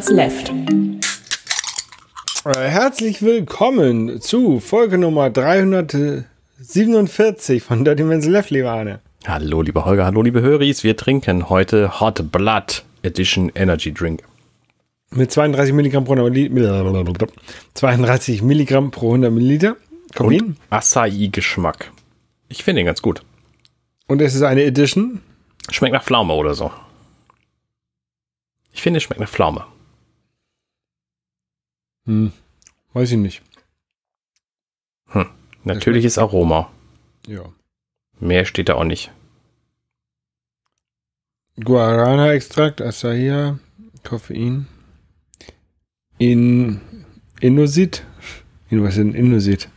Minutes Left. Äh, Herzlich willkommen zu Folge Nummer 347 von Dirty Men's Left, lieber Arne. Hallo, lieber Holger, hallo, liebe Höris. Wir trinken heute Hot Blood Edition Energy Drink. Mit 32 Milligramm pro 100 Milliliter. 32 Milligramm pro 100 Milliliter. Koffein. Und Acai-Geschmack. Ich finde ihn ganz gut. Und es ist eine Edition. Schmeckt nach Pflaume oder so. Ich finde, es schmeckt nach Pflaume. Hm, weiß ich nicht. Hm. Natürliches Aroma. Ja. Mehr steht da auch nicht. Guarana-Extrakt, Acai, Koffein. In Inusit. In, was ist denn Inusit?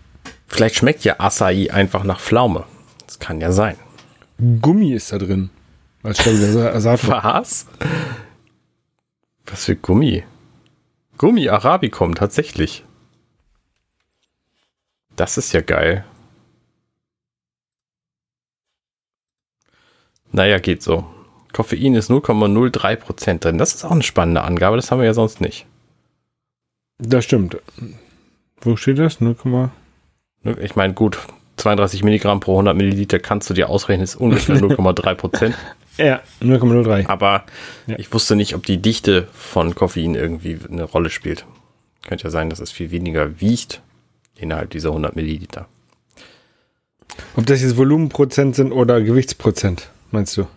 Vielleicht schmeckt ja Acai einfach nach Pflaume. Das kann ja sein. Gummi ist da drin. Als Ersatz. Was? Was für Gummi? Gummi Arabicum, tatsächlich. Das ist ja geil. Naja, geht so. Koffein ist 0,03% drin. Das ist auch eine spannende Angabe, das haben wir ja sonst nicht. Das stimmt. Wo steht das? 0, ich meine, gut, 32 Milligramm pro 100 Milliliter kannst du dir ausrechnen, ist ungefähr 0,3%. Ja, 0,03. Aber Ja. ich wusste nicht, ob die Dichte von Koffein irgendwie eine Rolle spielt. Könnte ja sein, dass es viel weniger wiegt innerhalb dieser 100 Milliliter. Ob das jetzt Volumenprozent sind oder Gewichtsprozent, meinst du?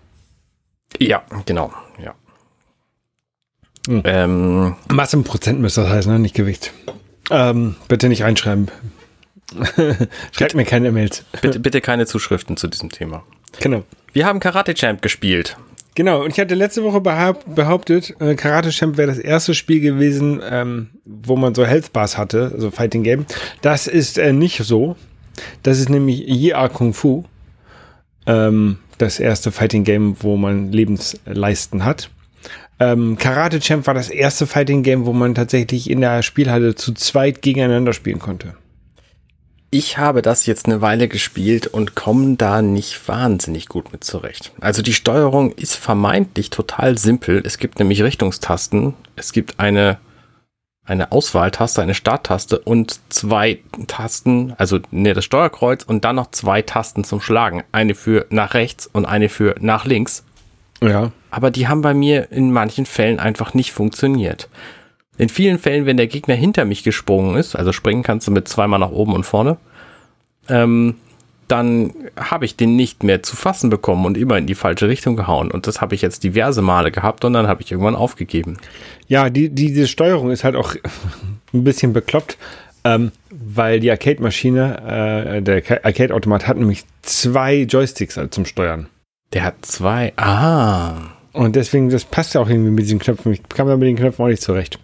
Ja, genau, ja. Hm. Ähm, Massenprozent müsste das heißen, ne? nicht Gewicht. Ähm, bitte nicht einschreiben. Schreibt mir keine E-Mails. bitte, bitte keine Zuschriften zu diesem Thema. Genau. Wir haben Karate Champ gespielt. Genau, und ich hatte letzte Woche behaupt, behauptet, äh, Karate Champ wäre das erste Spiel gewesen, ähm, wo man so Health Bars hatte, also Fighting Game. Das ist äh, nicht so. Das ist nämlich Yia Kung Fu. Ähm, das erste Fighting Game, wo man Lebensleisten hat. Ähm, Karate Champ war das erste Fighting Game, wo man tatsächlich in der Spielhalle zu zweit gegeneinander spielen konnte. Ich habe das jetzt eine Weile gespielt und komme da nicht wahnsinnig gut mit zurecht. Also die Steuerung ist vermeintlich total simpel. Es gibt nämlich Richtungstasten. Es gibt eine, eine Auswahltaste, eine Starttaste und zwei Tasten, also ne, das Steuerkreuz und dann noch zwei Tasten zum Schlagen. Eine für nach rechts und eine für nach links. Ja. aber die haben bei mir in manchen Fällen einfach nicht funktioniert. In vielen Fällen, wenn der Gegner hinter mich gesprungen ist, also springen kannst du mit zweimal nach oben und vorne, ähm, dann habe ich den nicht mehr zu fassen bekommen und immer in die falsche Richtung gehauen. Und das habe ich jetzt diverse Male gehabt und dann habe ich irgendwann aufgegeben. Ja, die, die, diese Steuerung ist halt auch ein bisschen bekloppt, ähm, weil die Arcade-Maschine, äh, der Ca- Arcade-Automat hat nämlich zwei Joysticks halt zum Steuern. Der hat zwei. Ah. Und deswegen, das passt ja auch irgendwie mit diesen Knöpfen. Ich kam da mit den Knöpfen auch nicht zurecht.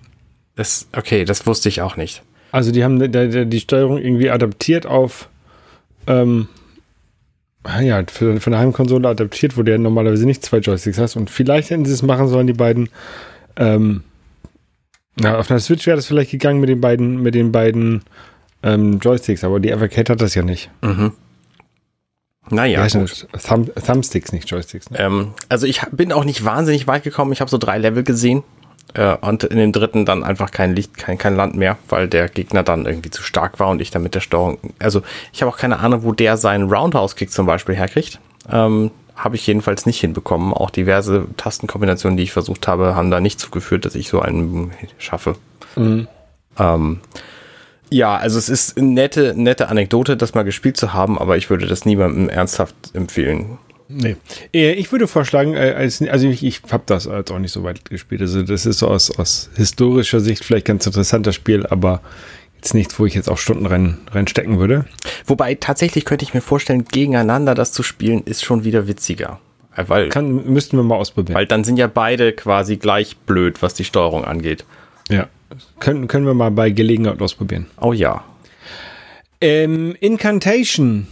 Das, okay, das wusste ich auch nicht. Also die haben die, die, Steuerung irgendwie adaptiert auf, ähm, ah ja, für, für eine Heimkonsole adaptiert, wo du ja normalerweise nicht zwei Joysticks hast. Und vielleicht hätten sie es machen sollen, die beiden, ähm, na, auf einer Switch wäre das vielleicht gegangen mit den beiden, mit den beiden ähm, Joysticks, aber die Arcade hat das ja nicht. Mhm. Naja, das? Thumb, Thumbsticks, nicht Joysticks. Ne? Ähm, also ich bin auch nicht wahnsinnig weit gekommen. Ich habe so drei Level gesehen. Äh, und in dem dritten dann einfach kein Licht, kein, kein Land mehr, weil der Gegner dann irgendwie zu stark war und ich dann mit der Steuerung. Also ich habe auch keine Ahnung, wo der seinen Roundhouse-Kick zum Beispiel herkriegt. Ähm, habe ich jedenfalls nicht hinbekommen. Auch diverse Tastenkombinationen, die ich versucht habe, haben da nicht zugeführt, dass ich so einen schaffe. Mhm. Ähm, ja, also es ist eine nette, nette Anekdote, das mal gespielt zu haben, aber ich würde das niemandem ernsthaft empfehlen. Nee. Äh, Ich würde vorschlagen, äh, als, also ich, ich habe das als auch nicht so weit gespielt. Also das ist so aus, aus historischer Sicht vielleicht ganz interessanter Spiel, aber jetzt nichts, wo ich jetzt auch Stunden rein, reinstecken würde. Wobei tatsächlich könnte ich mir vorstellen, gegeneinander das zu spielen, ist schon wieder witziger. Äh, Weil, Kann, müssten wir mal ausprobieren. weil dann sind ja beide quasi gleich blöd, was die Steuerung angeht. ja. Können, können wir mal bei Gelegenheit ausprobieren. Oh ja. Ähm, Incantation.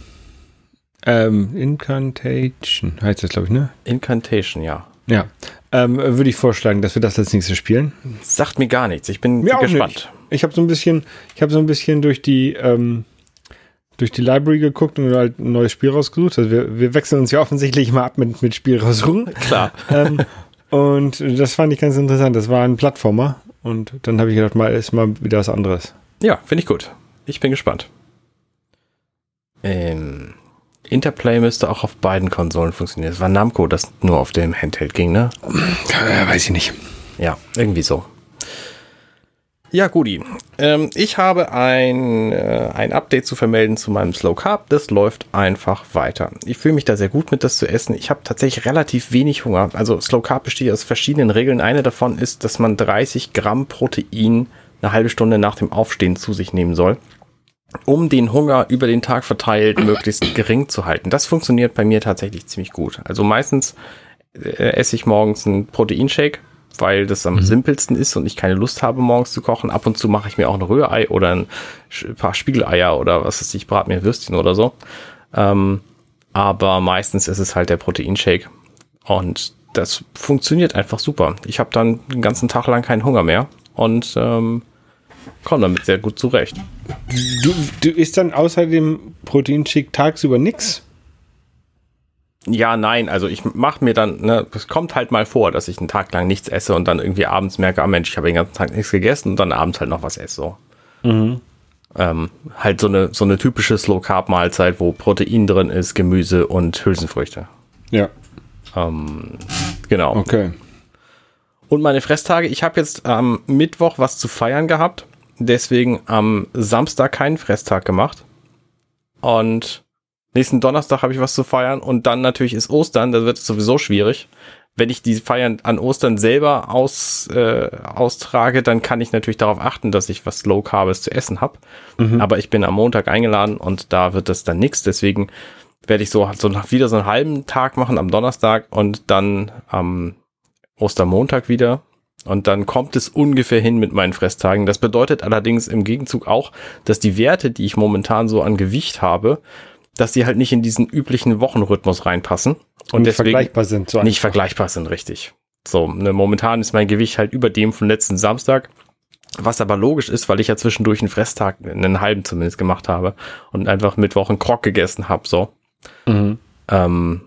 Ähm, Incantation heißt das, glaube ich, ne? Incantation, ja. Ja. Ähm, würde ich vorschlagen, dass wir das als nächstes spielen. Sagt mir gar nichts. Ich bin Mir gespannt. nicht. Ich habe so ein bisschen, ich habe so ein bisschen durch die, ähm, durch die Library geguckt und halt ein neues Spiel rausgesucht. Also wir, wir wechseln uns ja offensichtlich mal ab mit, mit Spiel raussuchen. Klar. ähm, und das fand ich ganz interessant. Das war ein Plattformer. Und dann habe ich gedacht, mal ist mal wieder was anderes. Ja, finde ich gut. Ich bin gespannt. Ähm, Interplay müsste auch auf beiden Konsolen funktionieren. Es war Namco, das nur auf dem Handheld ging, ne? Ja, weiß ich nicht. Ja, irgendwie so. Ja, Gudi. Ähm, ich habe ein, äh, ein Update zu vermelden zu meinem Slow Carb. Das läuft einfach weiter. Ich fühle mich da sehr gut mit, das zu essen. Ich habe tatsächlich relativ wenig Hunger. Also Slow Carb besteht aus verschiedenen Regeln. Eine davon ist, dass man 30 Gramm Protein eine halbe Stunde nach dem Aufstehen zu sich nehmen soll, um den Hunger über den Tag verteilt möglichst gering zu halten. Das funktioniert bei mir tatsächlich ziemlich gut. Also meistens äh, esse ich morgens einen Proteinshake weil das am mhm. simpelsten ist und ich keine Lust habe, morgens zu kochen. Ab und zu mache ich mir auch ein Rührei oder ein paar Spiegeleier oder was weiß ich, brat mir Würstchen oder so. Ähm, aber meistens ist es halt der Proteinshake. Und das funktioniert einfach super. Ich habe dann den ganzen Tag lang keinen Hunger mehr und ähm, komme damit sehr gut zurecht. Du, du isst dann außer dem Proteinshake tagsüber nichts? Ja, nein, also ich mache mir dann, ne, es kommt halt mal vor, dass ich einen Tag lang nichts esse und dann irgendwie abends merke, ah Mensch, ich habe den ganzen Tag nichts gegessen und dann abends halt noch was esse. So. Mhm. Ähm, halt so eine, so eine typische Slow-Carb-Mahlzeit, wo Protein drin ist, Gemüse und Hülsenfrüchte. Ja. Ähm, genau. Okay. Und meine Fresstage, ich habe jetzt am Mittwoch was zu feiern gehabt, deswegen am Samstag keinen Fresstag gemacht. Und Nächsten Donnerstag habe ich was zu feiern und dann natürlich ist Ostern, da wird es sowieso schwierig. Wenn ich die Feiern an Ostern selber aus, äh, austrage, dann kann ich natürlich darauf achten, dass ich was Low Carbes zu essen habe. Mhm. Aber ich bin am Montag eingeladen und da wird das dann nichts. Deswegen werde ich so, so wieder so einen halben Tag machen am Donnerstag und dann am Ostermontag wieder. Und dann kommt es ungefähr hin mit meinen Fresstagen. Das bedeutet allerdings im Gegenzug auch, dass die Werte, die ich momentan so an Gewicht habe, dass die halt nicht in diesen üblichen Wochenrhythmus reinpassen. Und, nicht deswegen vergleichbar sind. So nicht vergleichbar sind, richtig. So, ne, momentan ist mein Gewicht halt über dem von letzten Samstag. Was aber logisch ist, weil ich ja zwischendurch einen Fresstag, einen halben zumindest gemacht habe und einfach Mittwoch einen Krog gegessen habe, so. Mhm. Ähm,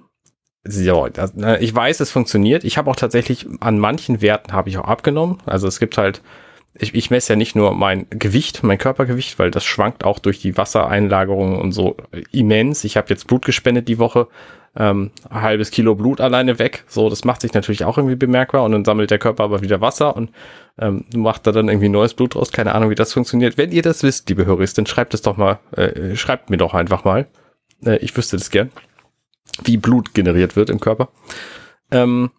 so, das, ich weiß, es funktioniert. Ich habe auch tatsächlich an manchen Werten habe ich auch abgenommen. Also es gibt halt ich, ich messe ja nicht nur mein Gewicht, mein Körpergewicht, weil das schwankt auch durch die Wassereinlagerung und so immens. Ich habe jetzt Blut gespendet die Woche, ähm, ein halbes Kilo Blut alleine weg. So, das macht sich natürlich auch irgendwie bemerkbar und dann sammelt der Körper aber wieder Wasser und ähm, macht da dann irgendwie neues Blut raus. Keine Ahnung, wie das funktioniert. Wenn ihr das wisst, liebe Hörer, dann schreibt es doch mal, äh, schreibt mir doch einfach mal. Äh, ich wüsste das gern, wie Blut generiert wird im Körper. Ähm,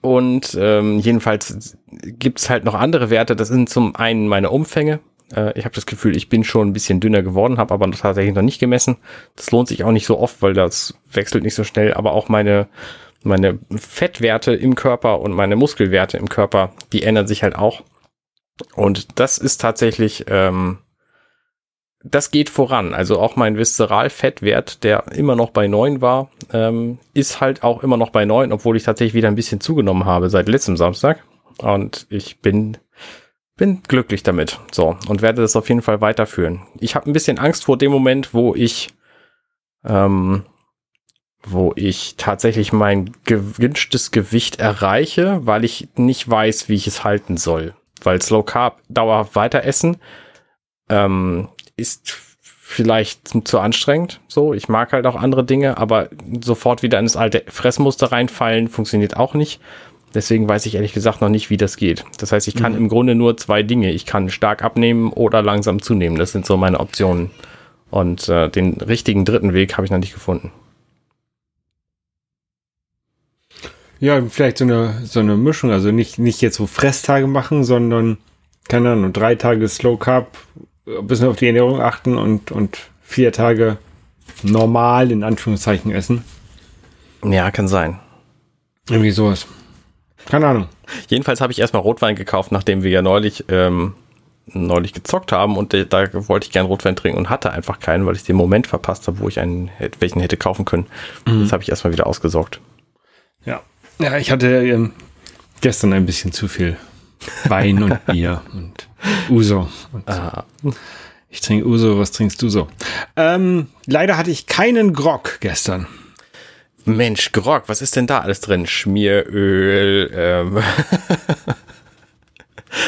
und ähm, jedenfalls gibt's halt noch andere Werte. Das sind zum einen meine Umfänge. Äh, ich habe das Gefühl, ich bin schon ein bisschen dünner geworden, habe aber tatsächlich noch nicht gemessen. Das lohnt sich auch nicht so oft, weil das wechselt nicht so schnell. Aber auch meine meine Fettwerte im Körper und meine Muskelwerte im Körper, die ändern sich halt auch. Und das ist tatsächlich ähm, das geht voran. Also auch mein Viszeralfettwert, der immer noch bei neun war, ähm, ist halt auch immer noch bei neun, obwohl ich tatsächlich wieder ein bisschen zugenommen habe seit letztem Samstag. Und ich bin, bin glücklich damit. So, und werde das auf jeden Fall weiterführen. Ich habe ein bisschen Angst vor dem Moment, wo ich, ähm, wo ich tatsächlich mein gewünschtes Gewicht erreiche, weil ich nicht weiß, wie ich es halten soll. Weil Slow Carb dauerhaft weiter essen ähm, ist vielleicht zu anstrengend. So, ich mag halt auch andere Dinge, aber sofort wieder in das alte Fressmuster reinfallen funktioniert auch nicht. Deswegen weiß ich ehrlich gesagt noch nicht, wie das geht. Das heißt, ich kann mhm. im Grunde nur zwei Dinge. Ich kann stark abnehmen oder langsam zunehmen. Das sind so meine Optionen. Und äh, den richtigen dritten Weg habe ich noch nicht gefunden. Ja, vielleicht so eine, so eine Mischung. Also nicht, nicht jetzt so Fresstage machen, sondern, keine Ahnung, drei Tage Slow Carb ein bisschen auf die Ernährung achten und, und vier Tage normal in Anführungszeichen essen. Ja, kann sein. Irgendwie sowas. Keine Ahnung. Jedenfalls habe ich erstmal Rotwein gekauft, nachdem wir ja neulich, ähm, neulich gezockt haben und da wollte ich gern Rotwein trinken und hatte einfach keinen, weil ich den Moment verpasst habe, wo ich einen, welchen hätte kaufen können. Mhm. Das habe ich erstmal wieder ausgesorgt. Ja. Ja, ich hatte ähm, gestern ein bisschen zu viel Wein und Bier und Uso. Ah. Ich trinke Uso, was trinkst du so? Ähm, leider hatte ich keinen Grog gestern. Mensch, Grog, was ist denn da alles drin? Schmieröl, ähm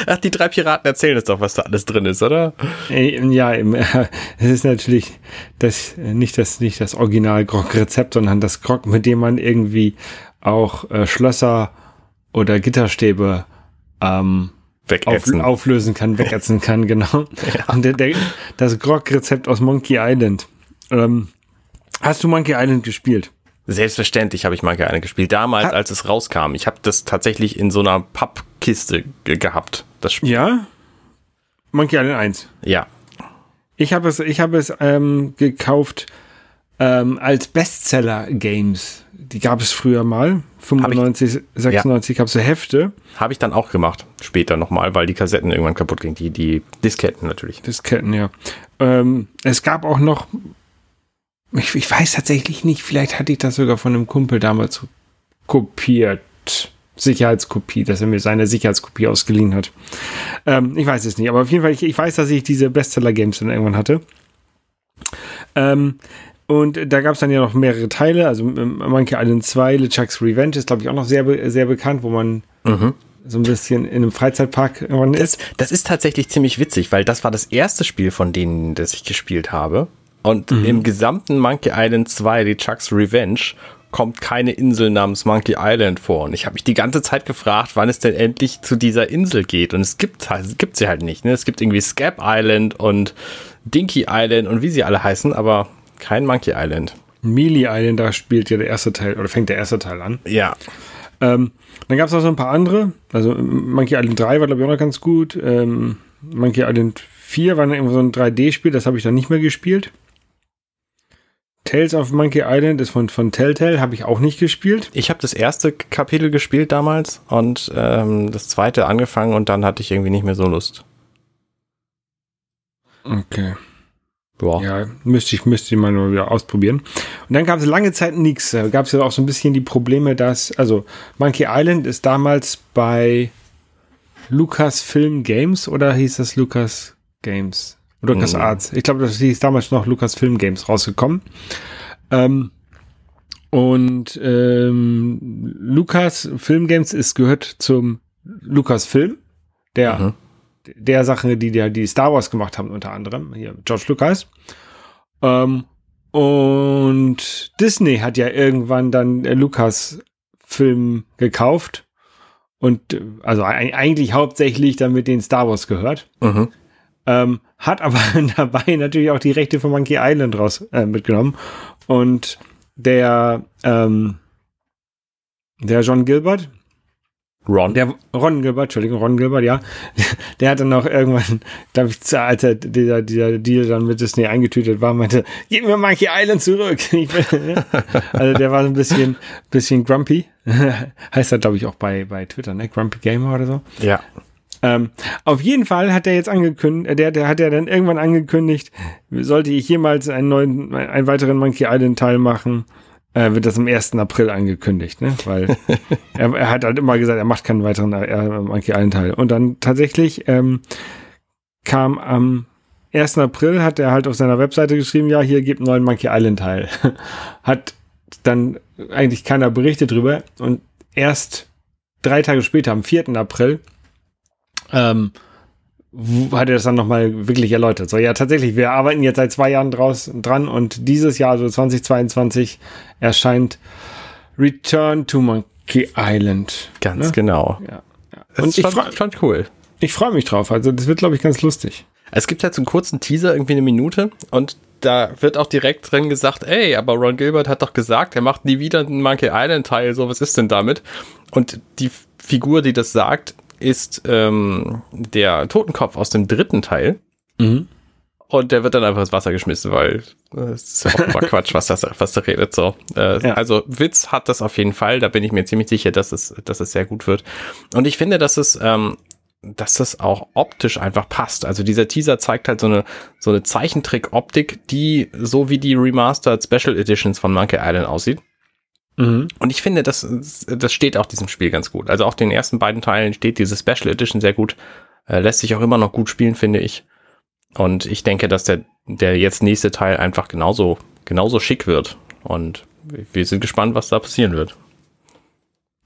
Ach, die drei Piraten erzählen uns doch, was da alles drin ist, oder? Äh, Ja, es ist natürlich das, äh, nicht das, nicht das Original-Grog-Rezept, sondern das Grog, mit dem man irgendwie auch äh, Schlösser oder Gitterstäbe ähm, auf, Wegätzen. auflösen kann, wegätzen kann, genau. Und der, der, das Grog-Rezept aus Monkey Island. Ähm, hast du Monkey Island gespielt? Selbstverständlich habe ich mal gerne gespielt. Damals, Ha- als es rauskam. Ich habe das tatsächlich in so einer Pappkiste ge gehabt. Das Spiel. Ja? Monkey Island 1. Ja. Ich habe es, ich habe es ähm, gekauft ähm, als Bestseller-Games. Die gab es früher mal. 95, 96 gab es so Hefte. Habe ich dann auch gemacht. Später nochmal, weil die Kassetten irgendwann kaputt gingen. Die, die Disketten natürlich. Disketten, ja. Ähm, es gab auch noch, ich, ich weiß tatsächlich nicht, vielleicht hatte ich das sogar von einem Kumpel damals kopiert. Sicherheitskopie, dass er mir seine Sicherheitskopie ausgeliehen hat. Ähm, ich weiß es nicht, aber auf jeden Fall, ich, ich weiß, dass ich diese Bestseller-Games dann irgendwann hatte. Ähm, und da gab es dann ja noch mehrere Teile, also ähm, Monkey Island 2, LeChuck's Revenge ist, glaube ich, auch noch sehr, be sehr bekannt, wo man Mhm. so ein bisschen in einem Freizeitpark irgendwann Das, ist. das ist tatsächlich ziemlich witzig, weil das war das erste Spiel von denen, das ich gespielt habe. Und im gesamten Monkey Island 2, die Chuck's Revenge, kommt keine Insel namens Monkey Island vor. Und ich habe mich die ganze Zeit gefragt, wann es denn endlich zu dieser Insel geht. Und es gibt, halt- es gibt sie halt nicht. Ne? Es gibt irgendwie Scab Island und Dinky Island und wie sie alle heißen, aber kein Monkey Island. Melee Island, da spielt ja der erste Teil, oder fängt der erste Teil an. Ja. Ähm, dann gab es noch so ein paar andere. Also Monkey Island 3 war, glaube ich, auch noch ganz gut. Ähm, Monkey Island 4 war dann irgendwo so ein 3D-Spiel, das habe ich dann nicht mehr gespielt. Tales of Monkey Island ist von, von Telltale, habe ich auch nicht gespielt. Ich habe das erste Kapitel gespielt damals und ähm, das zweite angefangen und dann hatte ich irgendwie nicht mehr so Lust. Okay. Boah. Ja, müsste ich, müsste ich mal nur wieder ausprobieren. Und dann gab es lange Zeit nichts. Da gab es ja auch so ein bisschen die Probleme, dass, also Monkey Island ist damals bei Lucasfilm Games oder hieß das Lucas Games? Lucas Hm. Arts. Ich glaube, das hieß damals noch Lucasfilm Games rausgekommen. Ähm, und ähm, Lucas Film Games ist gehört zum Lucasfilm, der Mhm. Der Sache, die der die Star Wars gemacht haben, unter anderem hier George Lucas. Ähm, und Disney hat ja irgendwann dann äh, Lucas Film gekauft und äh, also ei- eigentlich hauptsächlich damit den Star Wars gehört. Mhm. Ähm, hat aber dabei natürlich auch die Rechte von Monkey Island raus äh, mitgenommen. Und der, ähm, der John Gilbert, Ron. der Ron Gilbert, Entschuldigung, Ron Gilbert, ja, der hat dann auch irgendwann, glaube ich, als er dieser, dieser Deal dann mit Disney eingetütet war, meinte, gib mir Monkey Island zurück. Ne? also der war so ein bisschen, bisschen grumpy. heißt er, glaube ich, auch bei, bei Twitter, ne? Grumpy Gamer oder so. Ja. Ähm, auf jeden Fall hat er jetzt angekündigt, der, der hat ja dann irgendwann angekündigt, sollte ich jemals einen neuen, einen weiteren Monkey Island Teil machen, äh, wird das am 1. April angekündigt, ne? Weil er, er hat halt immer gesagt, er macht keinen weiteren äh, Monkey Island Teil. Und dann tatsächlich ähm, kam am 1. April, hat er halt auf seiner Webseite geschrieben, ja, hier gibt einen neuen Monkey Island Teil. hat dann eigentlich keiner berichtet drüber und erst drei Tage später, am 4. April, ähm, hat er das dann nochmal wirklich erläutert. So, ja, tatsächlich, wir arbeiten jetzt seit zwei Jahren draus, dran und dieses Jahr, also 2022, erscheint Return to Monkey Island. Ganz Ne? genau. Ja. ja. Das Und ist ich schon, freue schon cool. ich freu mich drauf. Also, das wird, glaube ich, ganz lustig. Es gibt halt so einen kurzen Teaser, irgendwie eine Minute, und da wird auch direkt drin gesagt, ey, aber Ron Gilbert hat doch gesagt, er macht nie wieder einen Monkey Island Teil, so, was ist denn damit? Und die Figur, die das sagt, ist ähm, der Totenkopf aus dem dritten Teil. Und der wird dann einfach ins Wasser geschmissen, weil äh, es ist ja auch immer Quatsch, was das, was da redet. So. Äh, Ja. Also Witz hat das auf jeden Fall. Da bin ich mir ziemlich sicher, dass es, dass es sehr gut wird. Und ich finde, dass es, ähm, dass das auch optisch einfach passt. Also dieser Teaser zeigt halt so eine, so eine Zeichentrick-Optik, die so wie die Remastered Special Editions von Monkey Island aussieht. Mhm. Und ich finde, das, das steht auch diesem Spiel ganz gut. Also auch den ersten beiden Teilen steht diese Special Edition sehr gut. Äh, lässt sich auch immer noch gut spielen, finde ich. Und ich denke, dass der, der jetzt nächste Teil einfach genauso, genauso schick wird. Und wir sind gespannt, was da passieren wird.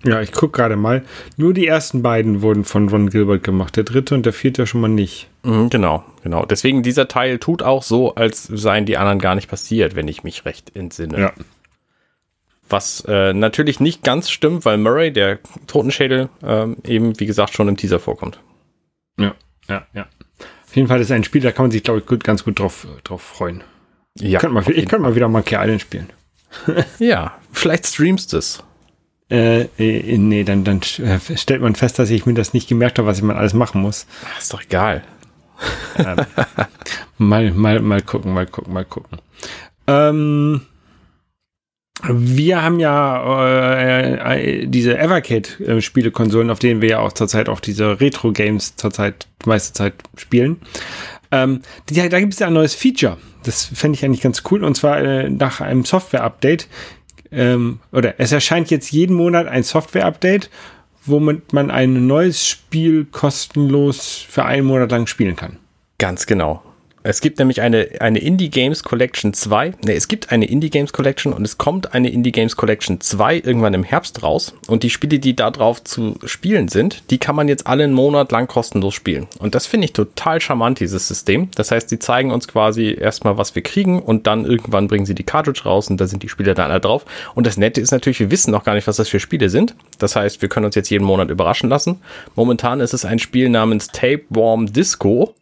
Ja, ich gucke gerade mal. Nur die ersten beiden wurden von Ron Gilbert gemacht. Der dritte und der vierte schon mal nicht. Mhm, genau, genau. Deswegen dieser Teil tut auch so, als seien die anderen gar nicht passiert, wenn ich mich recht entsinne. Ja. Was äh, natürlich nicht ganz stimmt, weil Murray, der Totenschädel, ähm, eben, wie gesagt, schon im Teaser vorkommt. Ja, ja, ja. Auf jeden Fall ist ein Spiel, da kann man sich, glaube ich, gut, ganz gut drauf, drauf freuen. Ja. Könnt mal, ich könnte mal wieder Monkey Island spielen. ja, vielleicht streamst du es. Äh, äh, nee, dann, dann äh, stellt man fest, dass ich mir das nicht gemerkt habe, was ich mal alles machen muss. ist doch egal. Ähm, mal, mal, mal gucken, mal gucken, mal gucken. Ähm, wir haben ja äh, äh, diese Evercade-Spielekonsolen, auf denen wir ja auch zurzeit auch diese Retro-Games zurzeit meiste Zeit spielen. Ähm, die, da gibt es ja ein neues Feature. Das fände ich eigentlich ganz cool. Und zwar äh, nach einem Software-Update ähm, oder es erscheint jetzt jeden Monat ein Software-Update, womit man ein neues Spiel kostenlos für einen Monat lang spielen kann. Ganz genau. Es gibt nämlich eine, eine Indie Games Collection 2. Ne, es gibt eine Indie Games Collection und es kommt eine Indie Games Collection 2 irgendwann im Herbst raus. Und die Spiele, die da drauf zu spielen sind, die kann man jetzt alle einen Monat lang kostenlos spielen. Und das finde ich total charmant, dieses System. Das heißt, die zeigen uns quasi erstmal, was wir kriegen und dann irgendwann bringen sie die Cartridge raus und da sind die Spiele dann alle drauf. Und das Nette ist natürlich, wir wissen noch gar nicht, was das für Spiele sind. Das heißt, wir können uns jetzt jeden Monat überraschen lassen. Momentan ist es ein Spiel namens Tapeworm Disco.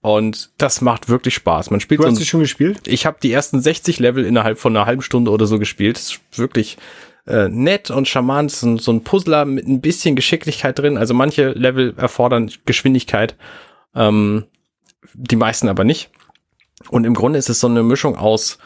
Und das macht wirklich Spaß. Man spielt du hast so ein, schon gespielt? Ich habe die ersten 60 Level innerhalb von einer halben Stunde oder so gespielt. Das ist wirklich äh, nett und charmant. So, so ein Puzzler mit ein bisschen Geschicklichkeit drin. Also manche Level erfordern Geschwindigkeit, ähm, die meisten aber nicht. Und im Grunde ist es so eine Mischung aus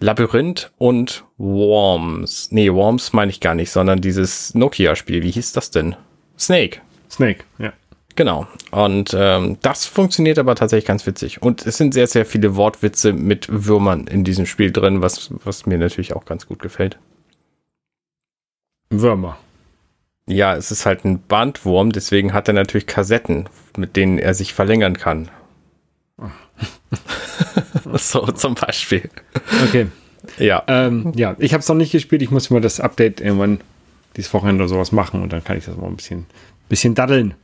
Labyrinth und Worms. Nee, Worms meine ich gar nicht, sondern dieses Nokia-Spiel. Wie hieß das denn? Snake. Snake, ja. Genau. Und ähm, das funktioniert aber tatsächlich ganz witzig. Und es sind sehr, sehr viele Wortwitze mit Würmern in diesem Spiel drin, was, was mir natürlich auch ganz gut gefällt. Würmer. Ja, es ist halt ein Bandwurm, deswegen hat er natürlich Kassetten, mit denen er sich verlängern kann. so zum Beispiel. Okay. Ja. Ähm, ja, ich habe es noch nicht gespielt. Ich muss mal das Update irgendwann dieses Wochenende oder sowas machen und dann kann ich das mal ein bisschen, bisschen daddeln.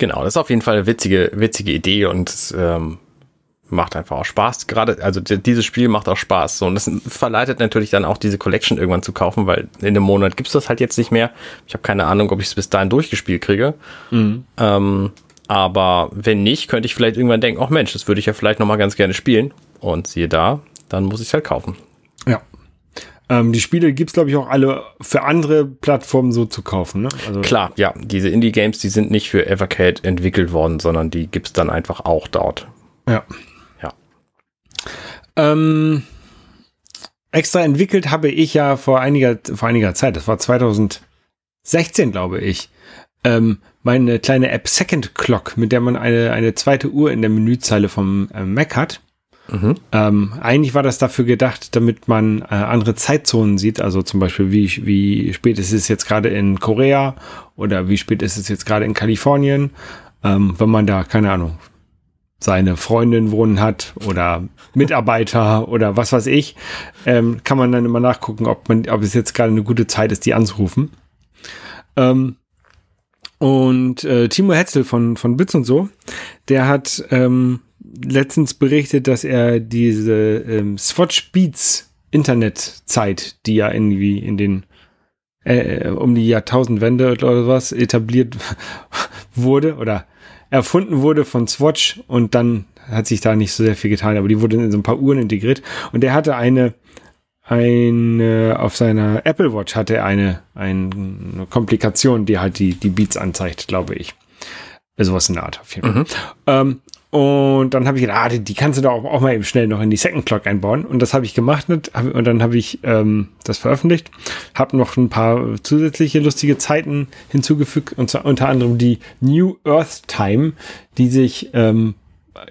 Genau, das ist auf jeden Fall eine witzige, witzige Idee und ähm, macht einfach auch Spaß. Gerade, also dieses Spiel macht auch Spaß. So, und das verleitet natürlich dann auch diese Collection irgendwann zu kaufen, weil in einem Monat gibt's das halt jetzt nicht mehr. Ich habe keine Ahnung, ob ich es bis dahin durchgespielt kriege. Mhm. Ähm, aber wenn nicht, könnte ich vielleicht irgendwann denken, ach Mensch, das würde ich ja vielleicht nochmal ganz gerne spielen. Und siehe da, dann muss ich es halt kaufen. Ähm, die Spiele gibt's glaube ich, auch alle für andere Plattformen so zu kaufen. Ne? Also Klar, ja. Diese Indie-Games, die sind nicht für Evercade entwickelt worden, sondern die gibt's dann einfach auch dort. Ja. Ja. Ähm, extra entwickelt habe ich ja vor einiger, vor einiger Zeit, das war 2016, glaube ich, ähm, meine kleine App Second Clock, mit der man eine, eine zweite Uhr in der Menüzeile vom äh, Mac hat. Mhm. Ähm, eigentlich war das dafür gedacht, damit man äh, andere Zeitzonen sieht, also zum Beispiel wie, wie spät ist es jetzt gerade in Korea oder wie spät ist es jetzt gerade in Kalifornien, ähm, wenn man da, keine Ahnung, seine Freundin wohnen hat oder Mitarbeiter oder was weiß ich, ähm, kann man dann immer nachgucken, ob man, ob es jetzt gerade eine gute Zeit ist, die anzurufen. Ähm, und äh, Timo Hetzel von, von Bits und so, der hat ähm, letztens berichtet, dass er diese ähm, Swatch Beats Internetzeit, die ja irgendwie in den äh, um die Jahrtausendwende oder was etabliert wurde oder erfunden wurde von Swatch und dann hat sich da nicht so sehr viel getan, aber die wurde in so ein paar Uhren integriert und er hatte eine eine auf seiner Apple Watch hatte er eine, eine Komplikation, die halt die, die Beats anzeigt, glaube ich. Sowas in der Art auf jeden Fall. Mhm. Ähm, und dann habe ich gedacht, ah, die, die, kannst du doch auch, auch, mal eben schnell noch in die Second Clock einbauen. Und das habe ich gemacht und, und dann habe ich ähm, das veröffentlicht, habe noch ein paar zusätzliche lustige Zeiten hinzugefügt, und zwar unter anderem die New Earth Time, die sich ähm,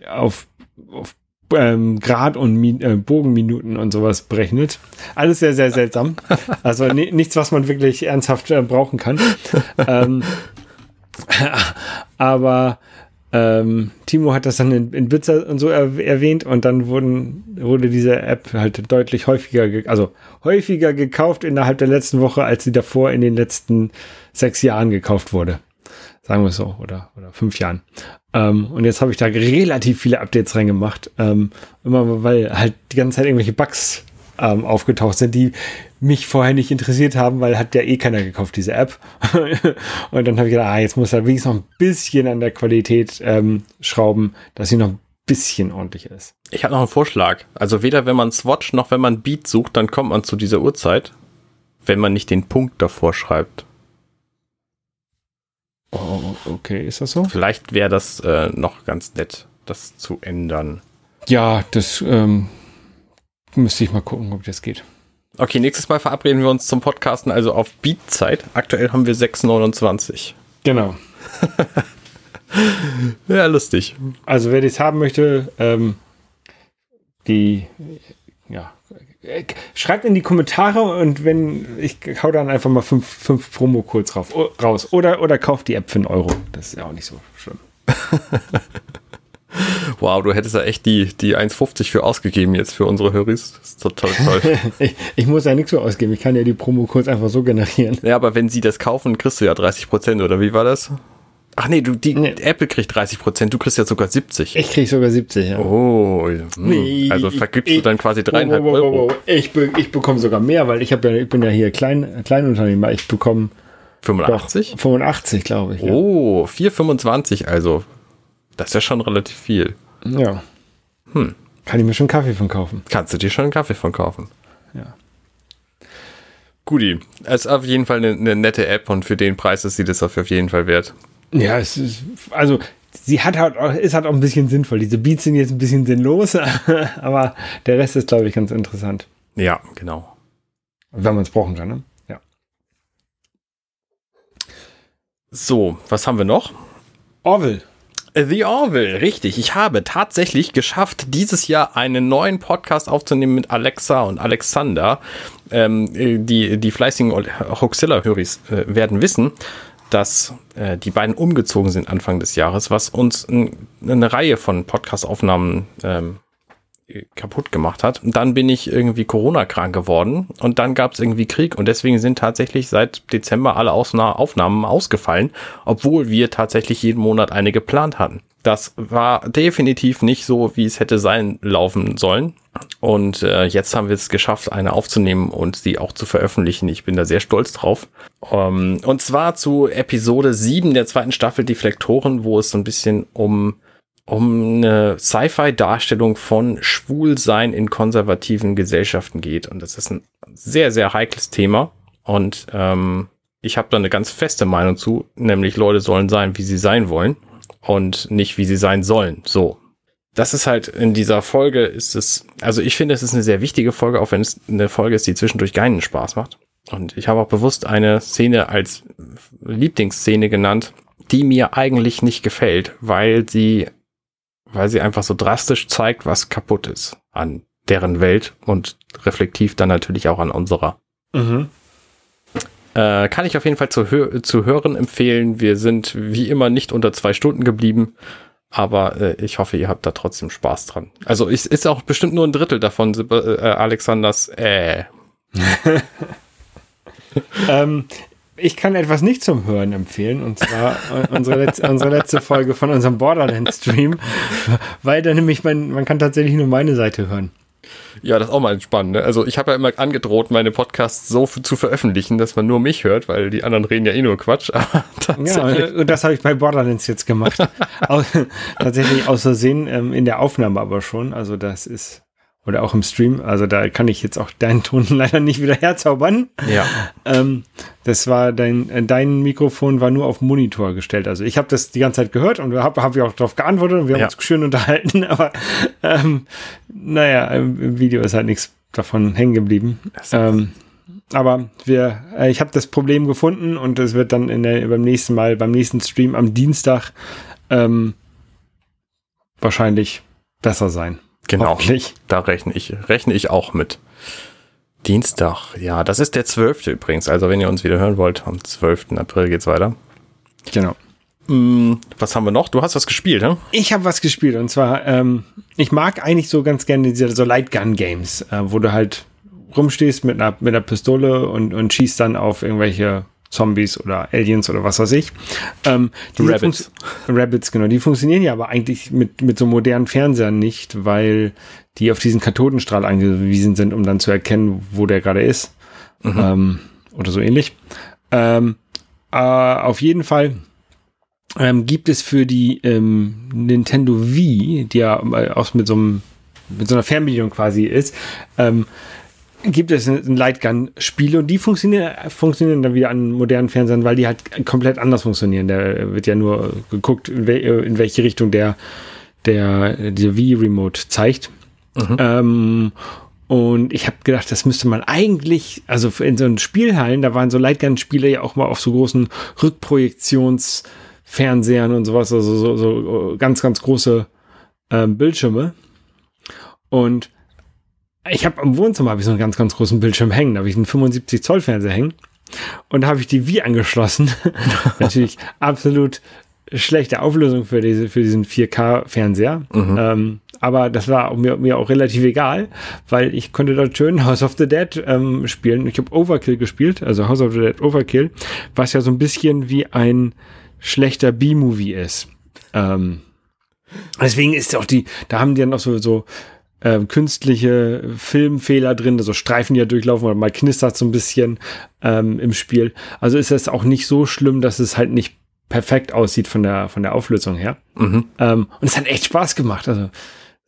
auf, auf ähm, Grad und Min äh, Bogenminuten und sowas berechnet. Alles sehr, sehr seltsam. Also nichts, was man wirklich ernsthaft äh, brauchen kann. ähm, aber Ähm, Timo hat das dann in, in Blitzer und so er, erwähnt und dann wurden, wurde diese App halt deutlich häufiger, also häufiger gekauft innerhalb der letzten Woche, als sie davor in den letzten sechs Jahren gekauft wurde. Sagen wir es so, oder, oder fünf Jahren. Ähm, und jetzt habe ich da relativ viele Updates reingemacht. Ähm, immer weil halt die ganze Zeit irgendwelche Bugs ähm, aufgetaucht sind, die mich vorher nicht interessiert haben, weil hat ja eh keiner gekauft, diese App. und dann habe ich gedacht, ah, jetzt muss er wenigstens noch ein bisschen an der Qualität ähm, schrauben, dass sie noch ein bisschen ordentlich ist. Ich habe noch einen Vorschlag. Also weder wenn man Swatch noch wenn man Beat sucht, dann kommt man zu dieser Uhrzeit, wenn man nicht den Punkt davor schreibt. Oh, okay, ist das so? Vielleicht wäre das äh, noch ganz nett, das zu ändern. Ja, das ähm, müsste ich mal gucken, ob das geht. Okay, nächstes Mal verabreden wir uns zum Podcasten also auf Beat-Zeit. Aktuell haben wir 6,29. Genau. ja, lustig. Also wer das haben möchte, ähm, die, ja, schreibt in die Kommentare und wenn, ich hau dann einfach mal fünf, fünf Promo-Codes raus. Oder, oder kauft die App für einen Euro. Das ist ja auch nicht so schlimm. Wow, du hättest ja echt die, die 1,50 für ausgegeben jetzt für unsere Höris. Das ist total toll. ich, ich, muss ja nichts für ausgeben. Ich kann ja die Promo-Codes einfach so generieren. Ja, aber wenn sie das kaufen, kriegst du ja 30 Prozent, oder wie war das? Ach nee, du, die nee. Apple kriegt 30 Prozent, du kriegst ja sogar 70. Ich krieg sogar 70, ja. Oh, mh. nee, also vergibst ich, du dann quasi dreieinhalb oh, Euro. Ich, be, ich bekomme sogar mehr, weil ich, ja, ich bin ja hier Klein, Kleinunternehmer. Ich bekomme 85? Doch, 85, glaube ich. Ja. Oh, 4,25 also. Das ist ja schon relativ viel. Ja. Hm. Kann ich mir schon Kaffee von kaufen. Kannst du dir schon einen Kaffee von kaufen. Ja. Guti. Es ist auf jeden Fall eine, eine, nette App und für den Preis ist sie das auf jeden Fall wert. Ja, es ist, also sie hat halt, ist halt auch ein bisschen sinnvoll. Diese Beats sind jetzt ein bisschen sinnlos, aber der Rest ist, glaube ich, ganz interessant. Ja, genau. Wenn man es brauchen kann, ne? Ja. So, was haben wir noch? Orville. The Orville, richtig. Ich habe tatsächlich geschafft, dieses Jahr einen neuen Podcast aufzunehmen mit Alexa und Alexander. Ähm, die, die fleißigen Hoxilla-Höris äh, werden wissen, dass äh, die beiden umgezogen sind Anfang des Jahres, was uns eine Reihe von Podcast-Aufnahmen ähm, kaputt gemacht hat. Und dann bin ich irgendwie Corona-krank geworden und dann gab es irgendwie Krieg und deswegen sind tatsächlich seit Dezember alle Ausna Aufnahmen ausgefallen, obwohl wir tatsächlich jeden Monat eine geplant hatten. Das war definitiv nicht so, wie es hätte sein laufen sollen. Und äh, jetzt haben wir es geschafft, eine aufzunehmen und sie auch zu veröffentlichen. Ich bin da sehr stolz drauf. Ähm, und zwar zu Episode 7 der zweiten Staffel Deflektoren, wo es so ein bisschen um um eine Sci-Fi-Darstellung von Schwulsein in konservativen Gesellschaften geht. Und das ist ein sehr, sehr heikles Thema. Und ähm, ich habe da eine ganz feste Meinung zu, nämlich Leute sollen sein, wie sie sein wollen und nicht, wie sie sein sollen. So. Das ist halt in dieser Folge ist es, also ich finde, es ist eine sehr wichtige Folge, auch wenn es eine Folge ist, die zwischendurch keinen Spaß macht. Und ich habe auch bewusst eine Szene als Lieblingsszene genannt, die mir eigentlich nicht gefällt, weil sie weil sie einfach so drastisch zeigt, was kaputt ist an deren Welt und reflektiv dann natürlich auch an unserer. Mhm. Äh, kann ich auf jeden Fall zu, hö zu hören empfehlen. Wir sind wie immer nicht unter zwei Stunden geblieben, aber äh, ich hoffe, ihr habt da trotzdem Spaß dran. Also ist, ist auch bestimmt nur ein Drittel davon, äh, Alexanders äh. ähm, ich kann etwas nicht zum Hören empfehlen, und zwar unsere, letzte, unsere letzte Folge von unserem Borderlands-Stream, weil da nämlich man, man kann tatsächlich nur meine Seite hören. Ja, das ist auch mal spannend. Ne? Also ich habe ja immer angedroht, meine Podcasts so zu veröffentlichen, dass man nur mich hört, weil die anderen reden ja eh nur Quatsch. ja, und das habe ich bei Borderlands jetzt gemacht. tatsächlich aus Versehen ähm, in der Aufnahme aber schon. Also das ist oder auch im Stream. Also da kann ich jetzt auch deinen Ton leider nicht wieder herzaubern. Ja. Ähm, das war dein, äh, dein Mikrofon war nur auf Monitor gestellt. Also ich habe das die ganze Zeit gehört und habe hab ich auch darauf geantwortet und wir haben ja. uns schön unterhalten. Aber ähm, naja, im Video ist halt nichts davon hängen geblieben. Ähm, aber wir, äh, ich habe das Problem gefunden und es wird dann in der, beim nächsten Mal, beim nächsten Stream am Dienstag ähm, wahrscheinlich besser sein. Genau. Da rechne ich, rechne ich auch mit. Dienstag, ja, das ist der 12. übrigens. Also wenn ihr uns wieder hören wollt, am 12. April geht's weiter. Genau. Mm, was haben wir noch? Du hast was gespielt, ne? Ich habe was gespielt und zwar, ähm, ich mag eigentlich so ganz gerne diese so Lightgun-Games, äh, wo du halt rumstehst mit einer, mit einer Pistole und, und schießt dann auf irgendwelche Zombies oder Aliens oder was weiß ich. Ähm, Rabbits. Rabbits, genau. Die funktionieren ja aber eigentlich mit, mit so modernen Fernsehern nicht, weil die auf diesen Kathodenstrahl angewiesen sind, um dann zu erkennen, wo der gerade ist. Mhm. Ähm, oder so ähnlich. Ähm, äh, auf jeden Fall ähm, gibt es für die ähm, Nintendo Wii, die ja äh, auch mit so einem mit so einer Fernbedienung quasi ist, ähm, gibt es ein Lightgun-Spiele und die funktionieren, funktionieren dann wieder an modernen Fernsehern, weil die halt komplett anders funktionieren. Da wird ja nur geguckt, in, wel in welche Richtung der, der, der Wii-Remote zeigt. Mhm. Ähm, und ich habe gedacht, das müsste man eigentlich, also in so einen Spielhallen, da waren so Lightgun-Spiele ja auch mal auf so großen Rückprojektionsfernsehern und sowas, also so, so ganz, ganz große ähm, Bildschirme. Und ich habe im Wohnzimmer habe ich so einen ganz, ganz großen Bildschirm hängen. Da habe ich einen 75 Zoll Fernseher hängen. Und da habe ich die Wii angeschlossen. Natürlich absolut schlechte Auflösung für, diese, für diesen 4K-Fernseher. Mhm. Ähm, aber das war mir, mir auch relativ egal, weil ich konnte dort schön House of the Dead ähm, spielen. Ich habe Overkill gespielt, also House of the Dead Overkill, was ja so ein bisschen wie ein schlechter B-Movie ist. Ähm, deswegen ist auch die, da haben die dann noch so, so äh, künstliche Filmfehler drin, also Streifen, die ja durchlaufen oder mal knistert so ein bisschen ähm, im Spiel. Also ist es auch nicht so schlimm, dass es halt nicht perfekt aussieht von der, von der Auflösung her. Mhm. Ähm, und es hat echt Spaß gemacht. Also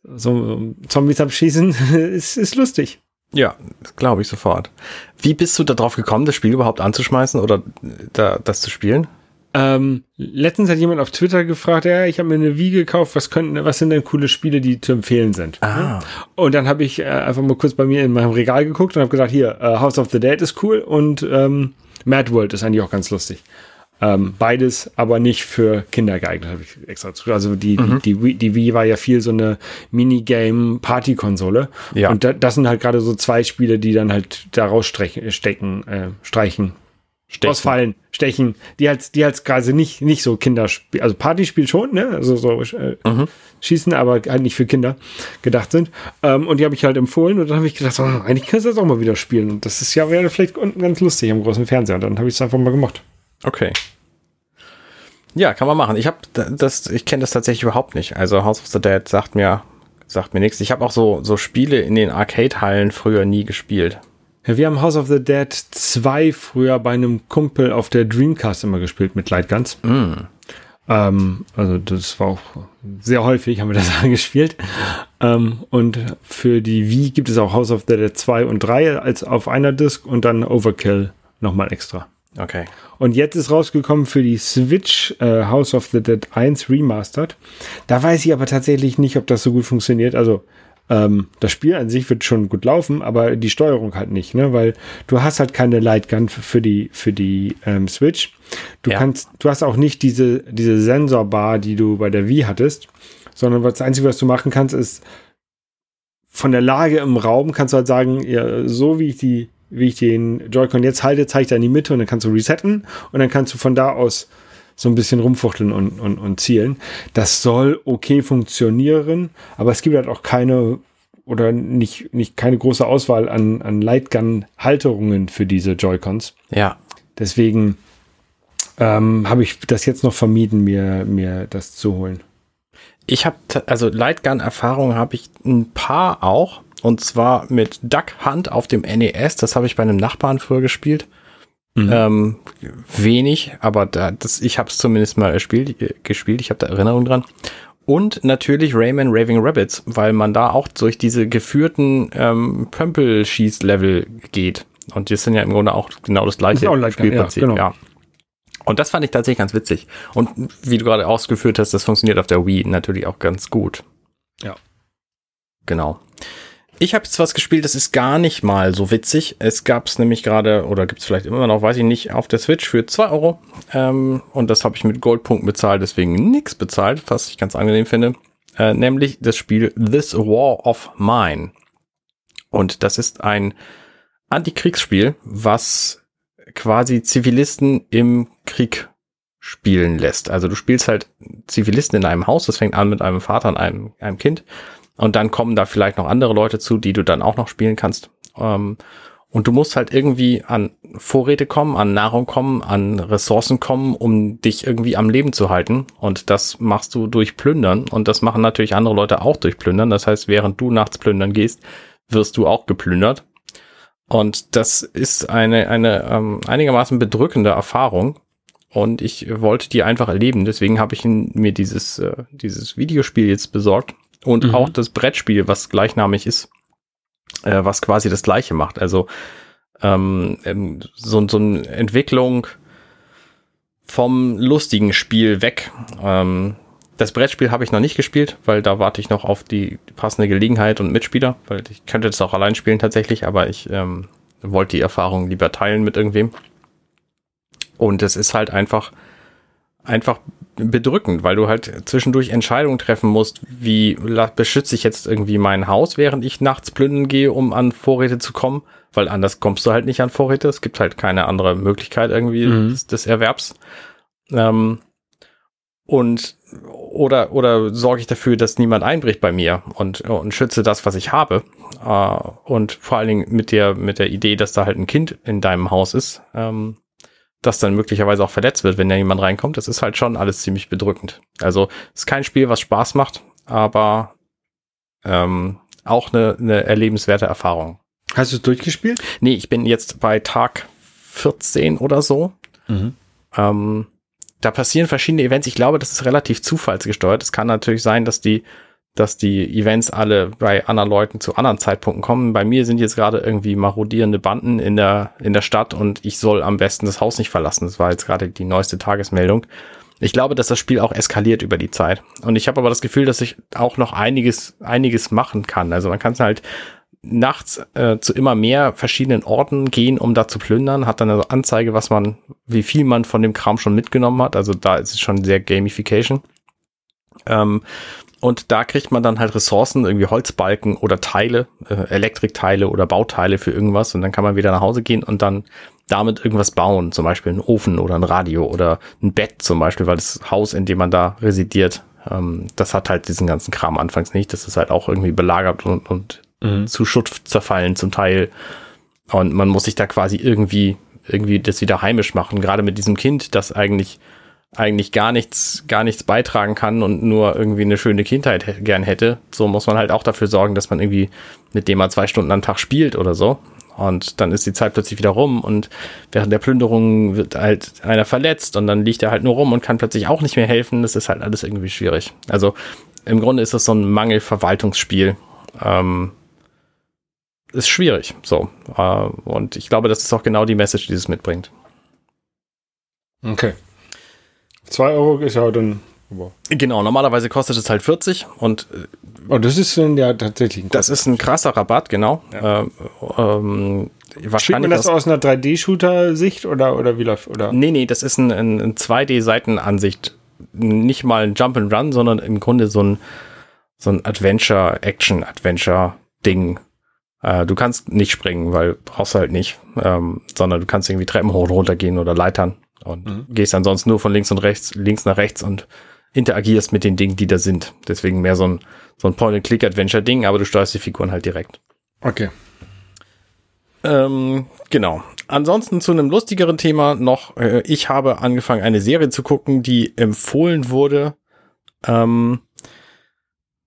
so Zombies abschießen ist, ist lustig. Ja, glaube ich sofort. Wie bist du darauf gekommen, das Spiel überhaupt anzuschmeißen oder da, das zu spielen? Ähm, letztens hat jemand auf Twitter gefragt, ja, ich habe mir eine Wii gekauft, was könnten, was sind denn coole Spiele, die zu empfehlen sind? Ah. Und dann habe ich äh, einfach mal kurz bei mir in meinem Regal geguckt und habe gesagt, hier, äh, House of the Dead ist cool und ähm, Mad World ist eigentlich auch ganz lustig. Ähm, beides, aber nicht für Kinder geeignet, habe ich extra zu. Also die, mhm. die, die, die Wii war ja viel so eine Minigame-Party-Konsole. Ja. Und da, das sind halt gerade so zwei Spiele, die dann halt da rausstechen, stecken, äh, streichen, Stechen. ausfallen, stechen, die halt, die halt quasi nicht, nicht so Kinderspiel, also Partyspiel schon, ne? Also so äh, mhm. schießen, aber halt nicht für Kinder gedacht sind. Ähm, und die habe ich halt empfohlen und dann habe ich gedacht, oh, eigentlich kannst du das auch mal wieder spielen. Und das ist ja wäre vielleicht unten ganz lustig am großen Fernseher. Und dann habe ich es einfach mal gemacht. Okay. Ja, kann man machen. Ich habe das, ich kenne das tatsächlich überhaupt nicht. Also House of the Dead sagt mir, sagt mir nichts. Ich habe auch so, so Spiele in den Arcade-Hallen früher nie gespielt. Ja, wir haben House of the Dead 2 früher bei einem Kumpel auf der Dreamcast immer gespielt mit Lightguns. Mm. Ähm, also das war auch sehr häufig, haben wir das angespielt. Ähm, und für die Wii gibt es auch House of the Dead 2 und 3 als auf einer Disc und dann Overkill nochmal extra. Okay. Und jetzt ist rausgekommen für die Switch äh, House of the Dead 1 Remastered. Da weiß ich aber tatsächlich nicht, ob das so gut funktioniert. Also ähm, das Spiel an sich wird schon gut laufen, aber die Steuerung halt nicht, ne? Weil du hast halt keine Lightgun für die für die ähm, Switch. Du ja. kannst, du hast auch nicht diese diese Sensorbar, die du bei der Wii hattest, sondern das Einzige, was du machen kannst, ist von der Lage im Raum kannst du halt sagen, ja, so wie ich die wie ich den Joy-Con jetzt halte, zeigt er in die Mitte und dann kannst du resetten und dann kannst du von da aus so ein bisschen rumfuchteln und, und, und zielen. Das soll okay funktionieren, aber es gibt halt auch keine oder nicht, nicht keine große Auswahl an, an Lightgun-Halterungen für diese Joy-Cons. Ja. Deswegen ähm, habe ich das jetzt noch vermieden, mir, mir das zu holen. Ich habe, also Lightgun-Erfahrungen habe ich ein paar auch. Und zwar mit Duck Hunt auf dem NES. Das habe ich bei einem Nachbarn früher gespielt. Mhm. Ähm, wenig, aber da, das, ich habe es zumindest mal erspielt, äh, gespielt. Ich habe da Erinnerungen dran. Und natürlich Rayman Raving Rabbits, weil man da auch durch diese geführten ähm, Pömpel-Schieß-Level geht. Und die sind ja im Grunde auch genau das gleiche das Spielprinzip. Ja, genau. ja. Und das fand ich tatsächlich ganz witzig. Und wie du gerade ausgeführt hast, das funktioniert auf der Wii natürlich auch ganz gut. Ja. Genau. Ich habe jetzt was gespielt, das ist gar nicht mal so witzig. Es gab es nämlich gerade, oder gibt es vielleicht immer noch, weiß ich nicht, auf der Switch für 2 Euro. Ähm, und das habe ich mit Goldpunkten bezahlt, deswegen nichts bezahlt, was ich ganz angenehm finde. Äh, nämlich das Spiel This War of Mine. Und das ist ein Antikriegsspiel, was quasi Zivilisten im Krieg spielen lässt. Also du spielst halt Zivilisten in einem Haus, das fängt an mit einem Vater und einem, einem Kind. Und dann kommen da vielleicht noch andere Leute zu, die du dann auch noch spielen kannst. Ähm, und du musst halt irgendwie an Vorräte kommen, an Nahrung kommen, an Ressourcen kommen, um dich irgendwie am Leben zu halten. Und das machst du durch Plündern. Und das machen natürlich andere Leute auch durch Plündern. Das heißt, während du nachts plündern gehst, wirst du auch geplündert. Und das ist eine, eine ähm, einigermaßen bedrückende Erfahrung. Und ich wollte die einfach erleben. Deswegen habe ich mir dieses, äh, dieses Videospiel jetzt besorgt. Und mhm. auch das Brettspiel, was gleichnamig ist äh, was quasi das gleiche macht. Also ähm, ähm, so, so eine Entwicklung vom lustigen Spiel weg. Ähm, das Brettspiel habe ich noch nicht gespielt, weil da warte ich noch auf die passende Gelegenheit und Mitspieler, weil ich könnte das auch allein spielen tatsächlich, aber ich ähm, wollte die Erfahrung lieber teilen mit irgendwem. Und es ist halt einfach, einfach bedrückend, weil du halt zwischendurch Entscheidungen treffen musst, wie beschütze ich jetzt irgendwie mein Haus, während ich nachts plündern gehe, um an Vorräte zu kommen, weil anders kommst du halt nicht an Vorräte. Es gibt halt keine andere Möglichkeit irgendwie mhm. des, des, Erwerbs. Ähm, und oder oder sorge ich dafür, dass niemand einbricht bei mir und und schütze das, was ich habe. Äh, und vor allen Dingen mit der mit der Idee, dass da halt ein Kind in deinem Haus ist. Ähm, das dann möglicherweise auch verletzt wird, wenn da jemand reinkommt. Das ist halt schon alles ziemlich bedrückend. Also ist kein Spiel, was Spaß macht, aber ähm, auch eine, eine erlebenswerte Erfahrung. Hast du es durchgespielt? Nee, ich bin jetzt bei Tag 14 oder so. Mhm. Ähm, da passieren verschiedene Events. Ich glaube, das ist relativ zufallsgesteuert. Es kann natürlich sein, dass die dass die Events alle bei anderen Leuten zu anderen Zeitpunkten kommen. Bei mir sind jetzt gerade irgendwie marodierende Banden in der, in der Stadt und ich soll am besten das Haus nicht verlassen. Das war jetzt gerade die neueste Tagesmeldung. Ich glaube, dass das Spiel auch eskaliert über die Zeit. Und ich habe aber das Gefühl, dass ich auch noch einiges, einiges machen kann. Also man kann es halt nachts äh, zu immer mehr verschiedenen Orten gehen, um da zu plündern, hat dann eine Anzeige, was man, wie viel man von dem Kram schon mitgenommen hat. Also da ist es schon sehr Gamification. Ähm, und da kriegt man dann halt Ressourcen, irgendwie Holzbalken oder Teile, äh, Elektrikteile oder Bauteile für irgendwas. Und dann kann man wieder nach Hause gehen und dann damit irgendwas bauen. Zum Beispiel einen Ofen oder ein Radio oder ein Bett zum Beispiel, weil das Haus, in dem man da residiert, ähm, das hat halt diesen ganzen Kram anfangs nicht. Das ist halt auch irgendwie belagert und, und mhm. zu Schutt zerfallen zum Teil. Und man muss sich da quasi irgendwie, irgendwie das wieder heimisch machen. Gerade mit diesem Kind, das eigentlich eigentlich gar nichts, gar nichts beitragen kann und nur irgendwie eine schöne Kindheit gern hätte, so muss man halt auch dafür sorgen, dass man irgendwie mit dem mal zwei Stunden am Tag spielt oder so. Und dann ist die Zeit plötzlich wieder rum und während der Plünderung wird halt einer verletzt und dann liegt er halt nur rum und kann plötzlich auch nicht mehr helfen. Das ist halt alles irgendwie schwierig. Also im Grunde ist das so ein Mangelverwaltungsspiel. Ähm, ist schwierig. So. Äh, und ich glaube, das ist auch genau die Message, die es mitbringt. Okay. 2 Euro ist ja dann. Genau, normalerweise kostet es halt 40 und. Oh, das ist dann ja tatsächlich ein Das ist ein krasser Rabatt, genau. Ja. Ähm, Spielt man das aus einer 3D-Shooter-Sicht oder, oder wie läuft? Oder? Nee, nee, das ist ein, ein, ein 2D-Seitenansicht. Nicht mal ein Jump and Run, sondern im Grunde so ein, so ein Adventure-Action-Adventure-Ding. Äh, du kannst nicht springen, weil brauchst du halt nicht, ähm, sondern du kannst irgendwie Treppen hoch und runter gehen oder Leitern und mhm. gehst ansonsten nur von links und rechts, links nach rechts und interagierst mit den Dingen, die da sind. Deswegen mehr so ein, so ein Point-and-Click-Adventure-Ding, aber du steuerst die Figuren halt direkt. Okay. Ähm, genau. Ansonsten zu einem lustigeren Thema noch. Äh, ich habe angefangen, eine Serie zu gucken, die empfohlen wurde ähm,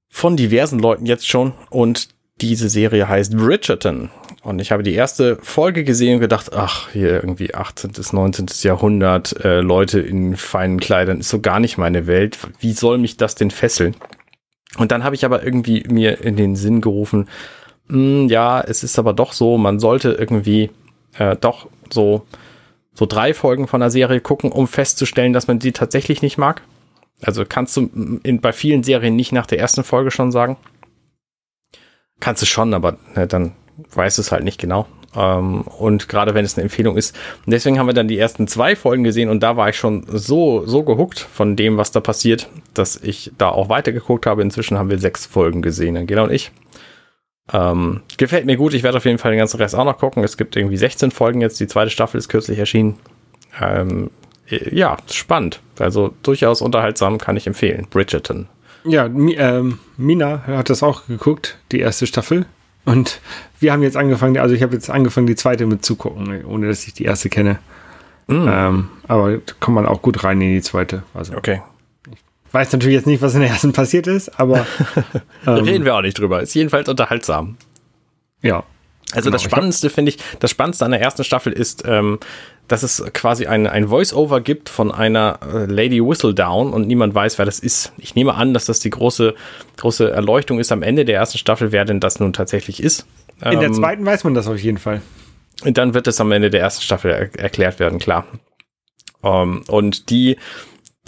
von diversen Leuten jetzt schon. Und diese Serie heißt Bridgerton. Und ich habe die erste Folge gesehen und gedacht, ach, hier irgendwie 18. bis 19. Jahrhundert, äh, Leute in feinen Kleidern ist so gar nicht meine Welt. Wie soll mich das denn fesseln? Und dann habe ich aber irgendwie mir in den Sinn gerufen, mh, hm, ja, es ist aber doch so, man sollte irgendwie äh, doch so, so drei Folgen von der Serie gucken, um festzustellen, dass man die tatsächlich nicht mag. Also kannst du in, bei vielen Serien nicht nach der ersten Folge schon sagen. Kannst du schon, aber ne, dann weiß es halt nicht genau. Ähm, und gerade wenn es eine Empfehlung ist. Und deswegen haben wir dann die ersten zwei Folgen gesehen und da war ich schon so, so gehuckt von dem, was da passiert, dass ich da auch weitergeguckt habe. Inzwischen haben wir sechs Folgen gesehen, Angela und ich. Ähm, gefällt mir gut. Ich werde auf jeden Fall den ganzen Rest auch noch gucken. Es gibt irgendwie 16 Folgen jetzt. Die zweite Staffel ist kürzlich erschienen. Ähm, äh, ja, spannend. Also durchaus unterhaltsam, kann ich empfehlen. Bridgerton. Ja, ähm, Mina hat das auch geguckt, die erste Staffel. Und wir haben jetzt angefangen, also ich habe jetzt angefangen, die zweite mitzugucken, ohne dass ich die erste kenne. Mm. Ähm, aber da kommt man auch gut rein in die zweite. Also, okay. Ich weiß natürlich jetzt nicht, was in der ersten passiert ist, aber. ähm, Reden wir auch nicht drüber. Ist jedenfalls unterhaltsam. Ja. Also genau, das Spannendste finde ich, das Spannendste an der ersten Staffel ist, ähm, dass es quasi ein, ein Voice-Over gibt von einer äh, Lady Whistledown und niemand weiß, wer das ist. Ich nehme an, dass das die große, große Erleuchtung ist am Ende der ersten Staffel, wer denn das nun tatsächlich ist. In ähm, der zweiten weiß man das auf jeden Fall. Und dann wird es am Ende der ersten Staffel er erklärt werden, klar. Ähm, und die,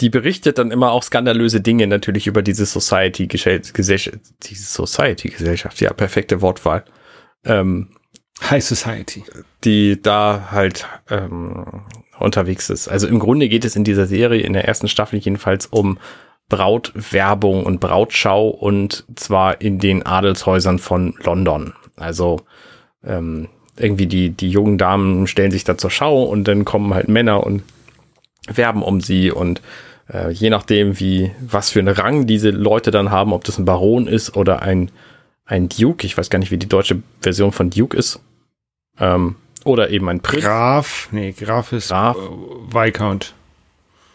die berichtet dann immer auch skandalöse Dinge natürlich über diese Society-Gesellschaft, diese Society-Gesellschaft, ja, perfekte Wortwahl. Ähm, High Society. Die da halt ähm, unterwegs ist. Also im Grunde geht es in dieser Serie, in der ersten Staffel jedenfalls, um Brautwerbung und Brautschau und zwar in den Adelshäusern von London. Also ähm, irgendwie die, die jungen Damen stellen sich da zur Schau und dann kommen halt Männer und werben um sie und äh, je nachdem, wie, was für einen Rang diese Leute dann haben, ob das ein Baron ist oder ein, ein Duke, ich weiß gar nicht, wie die deutsche Version von Duke ist, ähm, oder eben ein Prinz. Graf, nee, Graf ist Graf. Äh, Viscount.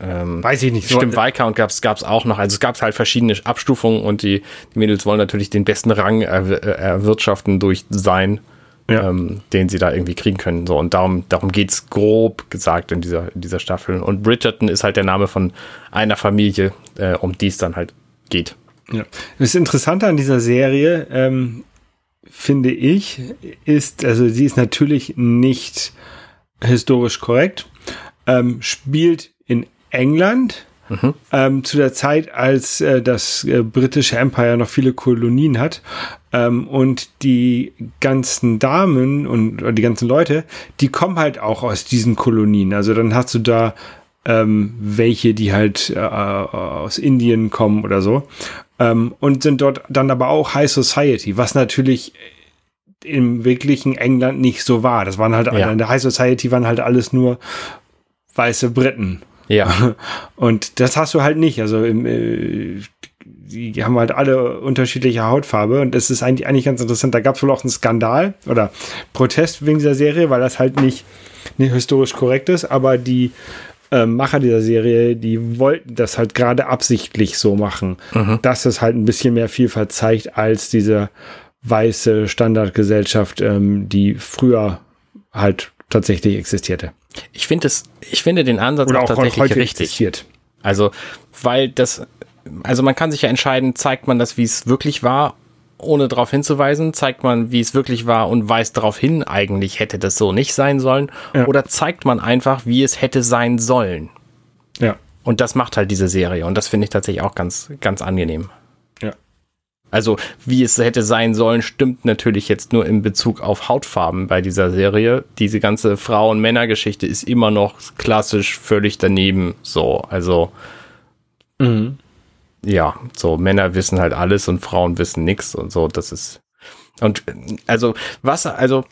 Ähm, Weiß ich nicht. Stimmt, Viscount gab es auch noch. Also es gab halt verschiedene Abstufungen und die, die Mädels wollen natürlich den besten Rang er, erwirtschaften durch sein, ja. ähm, den sie da irgendwie kriegen können. So, und darum, darum geht's grob gesagt in dieser, in dieser Staffel. Und Bridgerton ist halt der Name von einer Familie, äh, um die es dann halt geht. Ja. Das Interessante an dieser Serie, ähm, finde ich, ist, also sie ist natürlich nicht historisch korrekt, ähm, spielt in England mhm. ähm, zu der Zeit, als äh, das äh, britische Empire noch viele Kolonien hat ähm, und die ganzen Damen und die ganzen Leute, die kommen halt auch aus diesen Kolonien. Also dann hast du da ähm, welche, die halt äh, aus Indien kommen oder so ähm, und sind dort dann aber auch High Society, was natürlich im wirklichen England nicht so war. Das waren halt, ja. in der High Society waren halt alles nur weiße Briten. Ja. Und das hast du halt nicht. Also im, äh, die haben halt alle unterschiedliche Hautfarbe und es ist eigentlich, eigentlich ganz interessant. Da gab es wohl auch einen Skandal oder Protest wegen dieser Serie, weil das halt nicht, nicht historisch korrekt ist, aber die äh, Macher dieser Serie, die wollten das halt gerade absichtlich so machen, mhm. dass es halt ein bisschen mehr Vielfalt zeigt als diese weiße Standardgesellschaft, ähm, die früher halt tatsächlich existierte. Ich finde es, ich finde den Ansatz Oder auch, auch tatsächlich richtig. Existiert. Also, weil das, also man kann sich ja entscheiden, zeigt man das, wie es wirklich war, ohne darauf hinzuweisen, zeigt man, wie es wirklich war und weist darauf hin, eigentlich hätte das so nicht sein sollen, ja. oder zeigt man einfach, wie es hätte sein sollen. Ja. Und das macht halt diese Serie und das finde ich tatsächlich auch ganz, ganz angenehm. Also, wie es hätte sein sollen, stimmt natürlich jetzt nur in Bezug auf Hautfarben bei dieser Serie. Diese ganze Frauen-Männer-Geschichte ist immer noch klassisch völlig daneben. So, also. Mhm. Ja, so Männer wissen halt alles und Frauen wissen nichts und so. Das ist und also was, also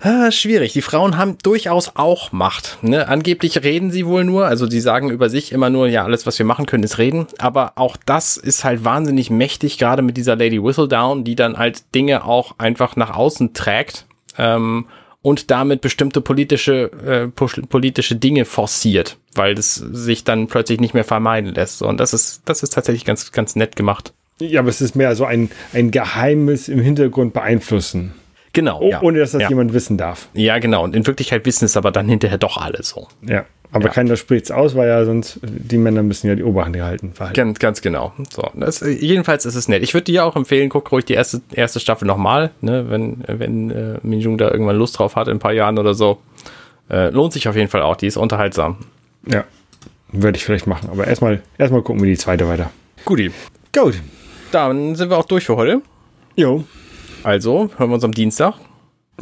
ah, schwierig. Die Frauen haben durchaus auch Macht. Ne? Angeblich reden sie wohl nur, also die sagen über sich immer nur, ja, alles, was wir machen können, ist reden. Aber auch das ist halt wahnsinnig mächtig, gerade mit dieser Lady Whistledown, die dann halt Dinge auch einfach nach außen trägt ähm, und damit bestimmte politische, äh, politische Dinge forciert, weil es sich dann plötzlich nicht mehr vermeiden lässt. Und das ist, das ist tatsächlich ganz, ganz nett gemacht. Ja, aber es ist mehr so ein, ein Geheimes im Hintergrund beeinflussen. Genau. Oh, ja. Ohne dass das ja. jemand wissen darf. Ja, genau. Und in Wirklichkeit wissen es aber dann hinterher doch alle so. Ja. Aber ja. keiner spricht es aus, weil ja sonst die Männer müssen ja die Oberhand halten. Ganz, ganz genau. So, das, jedenfalls ist es nett. Ich würde dir auch empfehlen, guck ruhig die erste, erste Staffel nochmal, ne, wenn, wenn äh, Minjung da irgendwann Lust drauf hat in ein paar Jahren oder so. Äh, lohnt sich auf jeden Fall auch, die ist unterhaltsam. Ja, würde ich vielleicht machen. Aber erstmal erstmal gucken wir die zweite weiter. Guti. Gut dann sind wir auch durch für heute. Jo. Also, hören wir uns am Dienstag.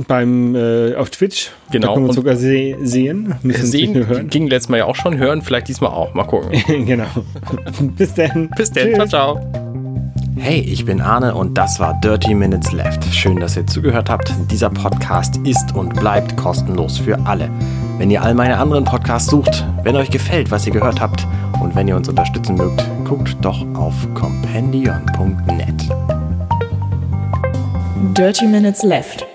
Beim äh, auf Twitch. Genau. Da können wir uns sogar se sehen. Müssen sehen hören. ging letztes Mal ja auch schon. Hören vielleicht diesmal auch. Mal gucken. genau. Bis dann. Bis dann. Ciao, ciao. Hey, ich bin Arne und das war Dirty Minutes Left. Schön, dass ihr zugehört habt. Dieser Podcast ist und bleibt kostenlos für alle. Wenn ihr all meine anderen Podcasts sucht, wenn euch gefällt, was ihr gehört habt und wenn ihr uns unterstützen mögt, guckt doch auf compendion.net. Dirty Minutes Left.